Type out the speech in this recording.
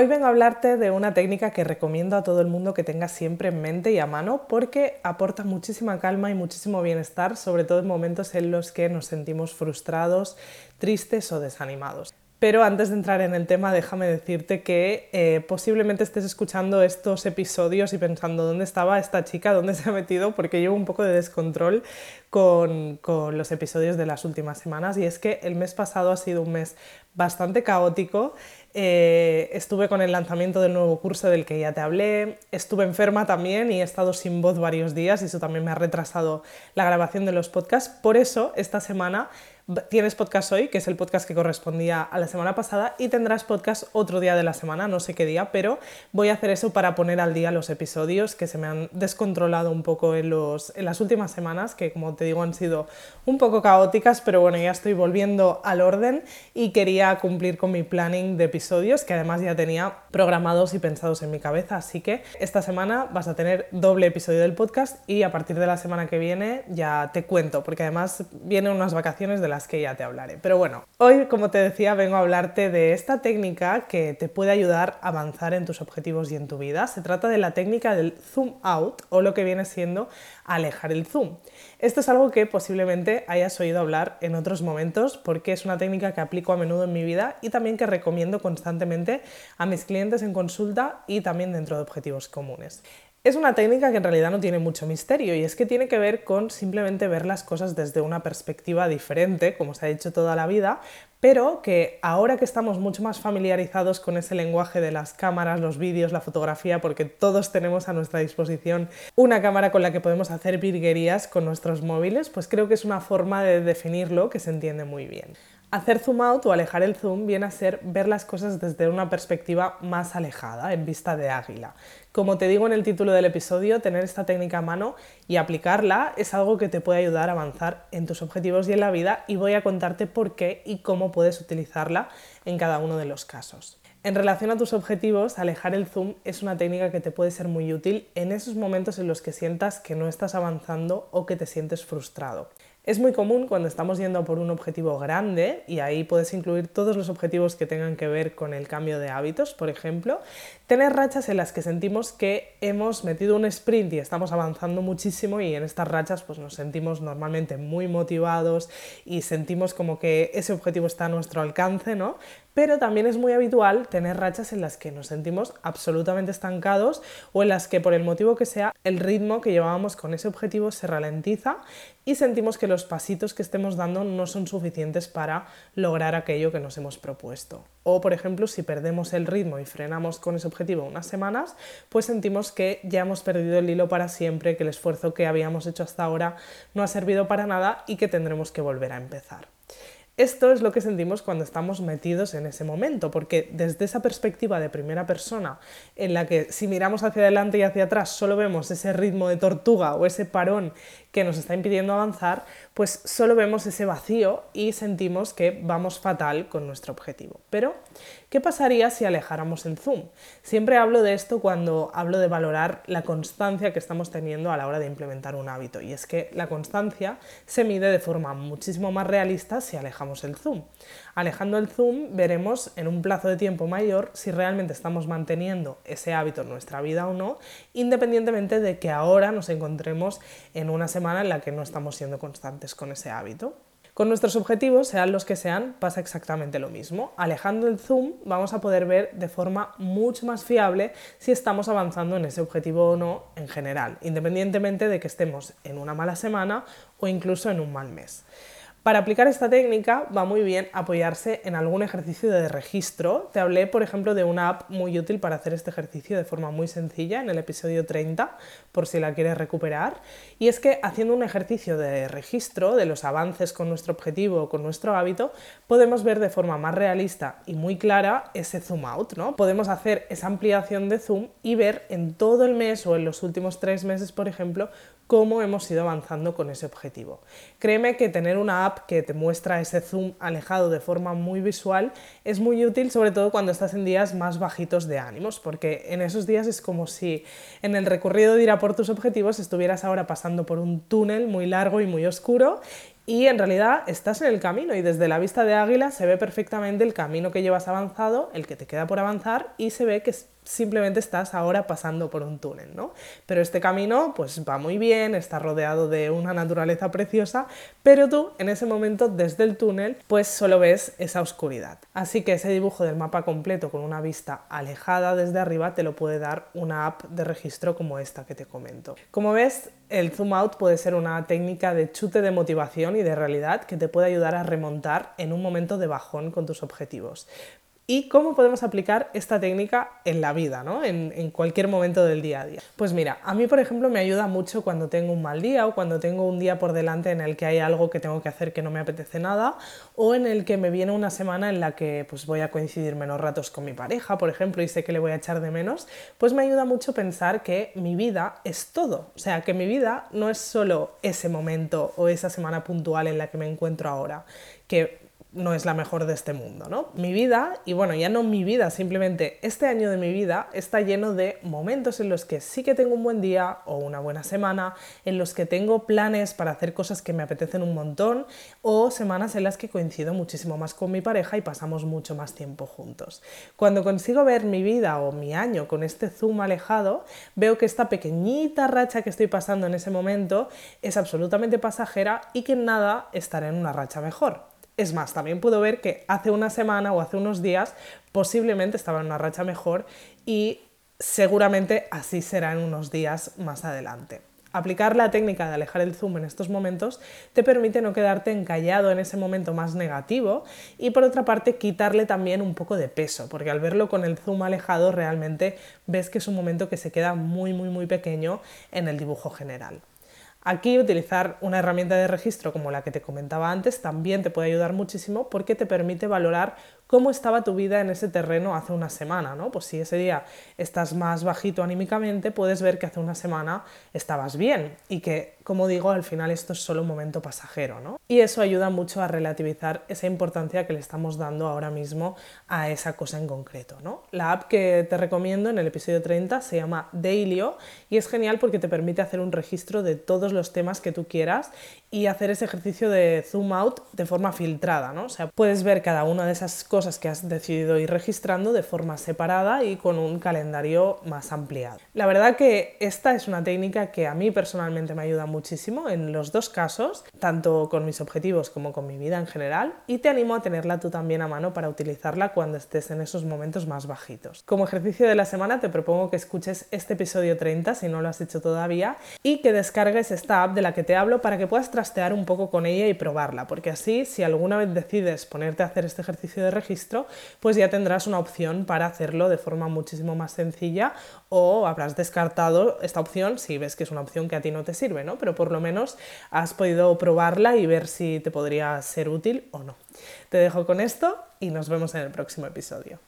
Hoy vengo a hablarte de una técnica que recomiendo a todo el mundo que tenga siempre en mente y a mano porque aporta muchísima calma y muchísimo bienestar, sobre todo en momentos en los que nos sentimos frustrados, tristes o desanimados. Pero antes de entrar en el tema, déjame decirte que eh, posiblemente estés escuchando estos episodios y pensando dónde estaba esta chica, dónde se ha metido, porque llevo un poco de descontrol con, con los episodios de las últimas semanas. Y es que el mes pasado ha sido un mes bastante caótico. Eh, estuve con el lanzamiento del nuevo curso del que ya te hablé, estuve enferma también y he estado sin voz varios días y eso también me ha retrasado la grabación de los podcasts. Por eso, esta semana tienes podcast hoy, que es el podcast que correspondía a la semana pasada, y tendrás podcast otro día de la semana, no sé qué día, pero voy a hacer eso para poner al día los episodios que se me han descontrolado un poco en, los, en las últimas semanas, que como te digo han sido un poco caóticas, pero bueno, ya estoy volviendo al orden y quería cumplir con mi planning de episodios, que además ya tenía programados y pensados en mi cabeza, así que esta semana vas a tener doble episodio del podcast y a partir de la semana que viene ya te cuento, porque además vienen unas vacaciones de la que ya te hablaré. Pero bueno, hoy, como te decía, vengo a hablarte de esta técnica que te puede ayudar a avanzar en tus objetivos y en tu vida. Se trata de la técnica del zoom out o lo que viene siendo alejar el zoom. Esto es algo que posiblemente hayas oído hablar en otros momentos porque es una técnica que aplico a menudo en mi vida y también que recomiendo constantemente a mis clientes en consulta y también dentro de objetivos comunes. Es una técnica que en realidad no tiene mucho misterio y es que tiene que ver con simplemente ver las cosas desde una perspectiva diferente, como se ha dicho toda la vida, pero que ahora que estamos mucho más familiarizados con ese lenguaje de las cámaras, los vídeos, la fotografía, porque todos tenemos a nuestra disposición una cámara con la que podemos hacer virguerías con nuestros móviles, pues creo que es una forma de definirlo que se entiende muy bien. Hacer zoom out o alejar el zoom viene a ser ver las cosas desde una perspectiva más alejada, en vista de águila. Como te digo en el título del episodio, tener esta técnica a mano y aplicarla es algo que te puede ayudar a avanzar en tus objetivos y en la vida y voy a contarte por qué y cómo puedes utilizarla en cada uno de los casos. En relación a tus objetivos, alejar el zoom es una técnica que te puede ser muy útil en esos momentos en los que sientas que no estás avanzando o que te sientes frustrado. Es muy común cuando estamos yendo por un objetivo grande, y ahí puedes incluir todos los objetivos que tengan que ver con el cambio de hábitos, por ejemplo, tener rachas en las que sentimos que hemos metido un sprint y estamos avanzando muchísimo y en estas rachas pues nos sentimos normalmente muy motivados y sentimos como que ese objetivo está a nuestro alcance, ¿no? Pero también es muy habitual tener rachas en las que nos sentimos absolutamente estancados o en las que por el motivo que sea el ritmo que llevábamos con ese objetivo se ralentiza y sentimos que los pasitos que estemos dando no son suficientes para lograr aquello que nos hemos propuesto. O por ejemplo, si perdemos el ritmo y frenamos con ese objetivo unas semanas, pues sentimos que ya hemos perdido el hilo para siempre, que el esfuerzo que habíamos hecho hasta ahora no ha servido para nada y que tendremos que volver a empezar. Esto es lo que sentimos cuando estamos metidos en ese momento, porque desde esa perspectiva de primera persona, en la que si miramos hacia adelante y hacia atrás solo vemos ese ritmo de tortuga o ese parón que nos está impidiendo avanzar, pues solo vemos ese vacío y sentimos que vamos fatal con nuestro objetivo. Pero, ¿qué pasaría si alejáramos el zoom? Siempre hablo de esto cuando hablo de valorar la constancia que estamos teniendo a la hora de implementar un hábito, y es que la constancia se mide de forma muchísimo más realista si alejamos el zoom. Alejando el zoom veremos en un plazo de tiempo mayor si realmente estamos manteniendo ese hábito en nuestra vida o no, independientemente de que ahora nos encontremos en una semana en la que no estamos siendo constantes con ese hábito. Con nuestros objetivos, sean los que sean, pasa exactamente lo mismo. Alejando el zoom vamos a poder ver de forma mucho más fiable si estamos avanzando en ese objetivo o no en general, independientemente de que estemos en una mala semana o incluso en un mal mes. Para aplicar esta técnica va muy bien apoyarse en algún ejercicio de registro. Te hablé, por ejemplo, de una app muy útil para hacer este ejercicio de forma muy sencilla en el episodio 30, por si la quieres recuperar. Y es que haciendo un ejercicio de registro de los avances con nuestro objetivo o con nuestro hábito, podemos ver de forma más realista y muy clara ese zoom out, ¿no? Podemos hacer esa ampliación de zoom y ver en todo el mes o en los últimos tres meses, por ejemplo, cómo hemos ido avanzando con ese objetivo. Créeme que tener una app que te muestra ese zoom alejado de forma muy visual es muy útil, sobre todo cuando estás en días más bajitos de ánimos, porque en esos días es como si en el recorrido de ir a por tus objetivos estuvieras ahora pasando por un túnel muy largo y muy oscuro y en realidad estás en el camino y desde la vista de águila se ve perfectamente el camino que llevas avanzado, el que te queda por avanzar y se ve que simplemente estás ahora pasando por un túnel, ¿no? Pero este camino pues va muy bien, está rodeado de una naturaleza preciosa, pero tú en ese momento desde el túnel pues solo ves esa oscuridad. Así que ese dibujo del mapa completo con una vista alejada desde arriba te lo puede dar una app de registro como esta que te comento. Como ves, el zoom out puede ser una técnica de chute de motivación y de realidad que te puede ayudar a remontar en un momento de bajón con tus objetivos y cómo podemos aplicar esta técnica en la vida, ¿no? en, cualquier momento del día a día. Pues mira, a mí por ejemplo me ayuda mucho cuando tengo un mal día o cuando tengo un día por delante en el que hay algo que tengo que hacer que no me apetece nada o en el que me viene una semana en la que pues voy a coincidir menos ratos con mi pareja, por ejemplo, y sé que le voy a echar de menos, pues me ayuda mucho pensar que mi vida es todo, o sea, que mi vida no es solo ese momento o esa semana puntual en la que me encuentro ahora, que no es la mejor de este mundo, ¿no? Mi vida, y bueno, ya no mi vida, simplemente este año de mi vida está lleno de momentos en los que sí que tengo un buen día o una buena semana, en los que tengo planes para hacer cosas que me apetecen un montón, o semanas en las que coincido muchísimo más con mi pareja y pasamos mucho más tiempo juntos. Cuando consigo ver mi vida o mi año con este zoom alejado, veo que esta pequeñita racha que estoy pasando en ese momento es absolutamente pasajera y que nada estará en una racha mejor. Es más, también puedo ver que hace una semana o hace unos días posiblemente estaba en una racha mejor y seguramente así será en unos días más adelante. Aplicar la técnica de alejar el zoom en estos momentos te permite no quedarte encallado en ese momento más negativo y por otra parte quitarle también un poco de peso, porque al verlo con el zoom alejado realmente ves que es un momento que se queda muy muy muy pequeño en el dibujo general. Aquí utilizar una herramienta de registro como la que te comentaba antes también te puede ayudar muchísimo porque te permite valorar cómo estaba tu vida en ese terreno hace una semana, ¿no? Pues si ese día estás más bajito anímicamente, puedes ver que hace una semana estabas bien y que, como digo, al final esto es solo un momento pasajero, ¿no? Y eso ayuda mucho a relativizar esa importancia que le estamos dando ahora mismo a esa cosa en concreto, ¿no? La app que te recomiendo en el episodio 30 se llama Dailyo y es genial porque te permite hacer un registro de todos los temas que tú quieras y hacer ese ejercicio de zoom out de forma filtrada, ¿no? O sea, puedes ver cada una de esas cosas cosas que has decidido ir registrando de forma separada y con un calendario más ampliado. La verdad que esta es una técnica que a mí personalmente me ayuda muchísimo en los dos casos, tanto con mis objetivos como con mi vida en general, y te animo a tenerla tú también a mano para utilizarla cuando estés en esos momentos más bajitos. Como ejercicio de la semana te propongo que escuches este episodio 30 si no lo has hecho todavía y que descargues esta app de la que te hablo para que puedas trastear un poco con ella y probarla, porque así si alguna vez decides ponerte a hacer este ejercicio de registro, registro, pues ya tendrás una opción para hacerlo de forma muchísimo más sencilla o habrás descartado esta opción si ves que es una opción que a ti no te sirve, ¿no? Pero por lo menos has podido probarla y ver si te podría ser útil o no. Te dejo con esto y nos vemos en el próximo episodio.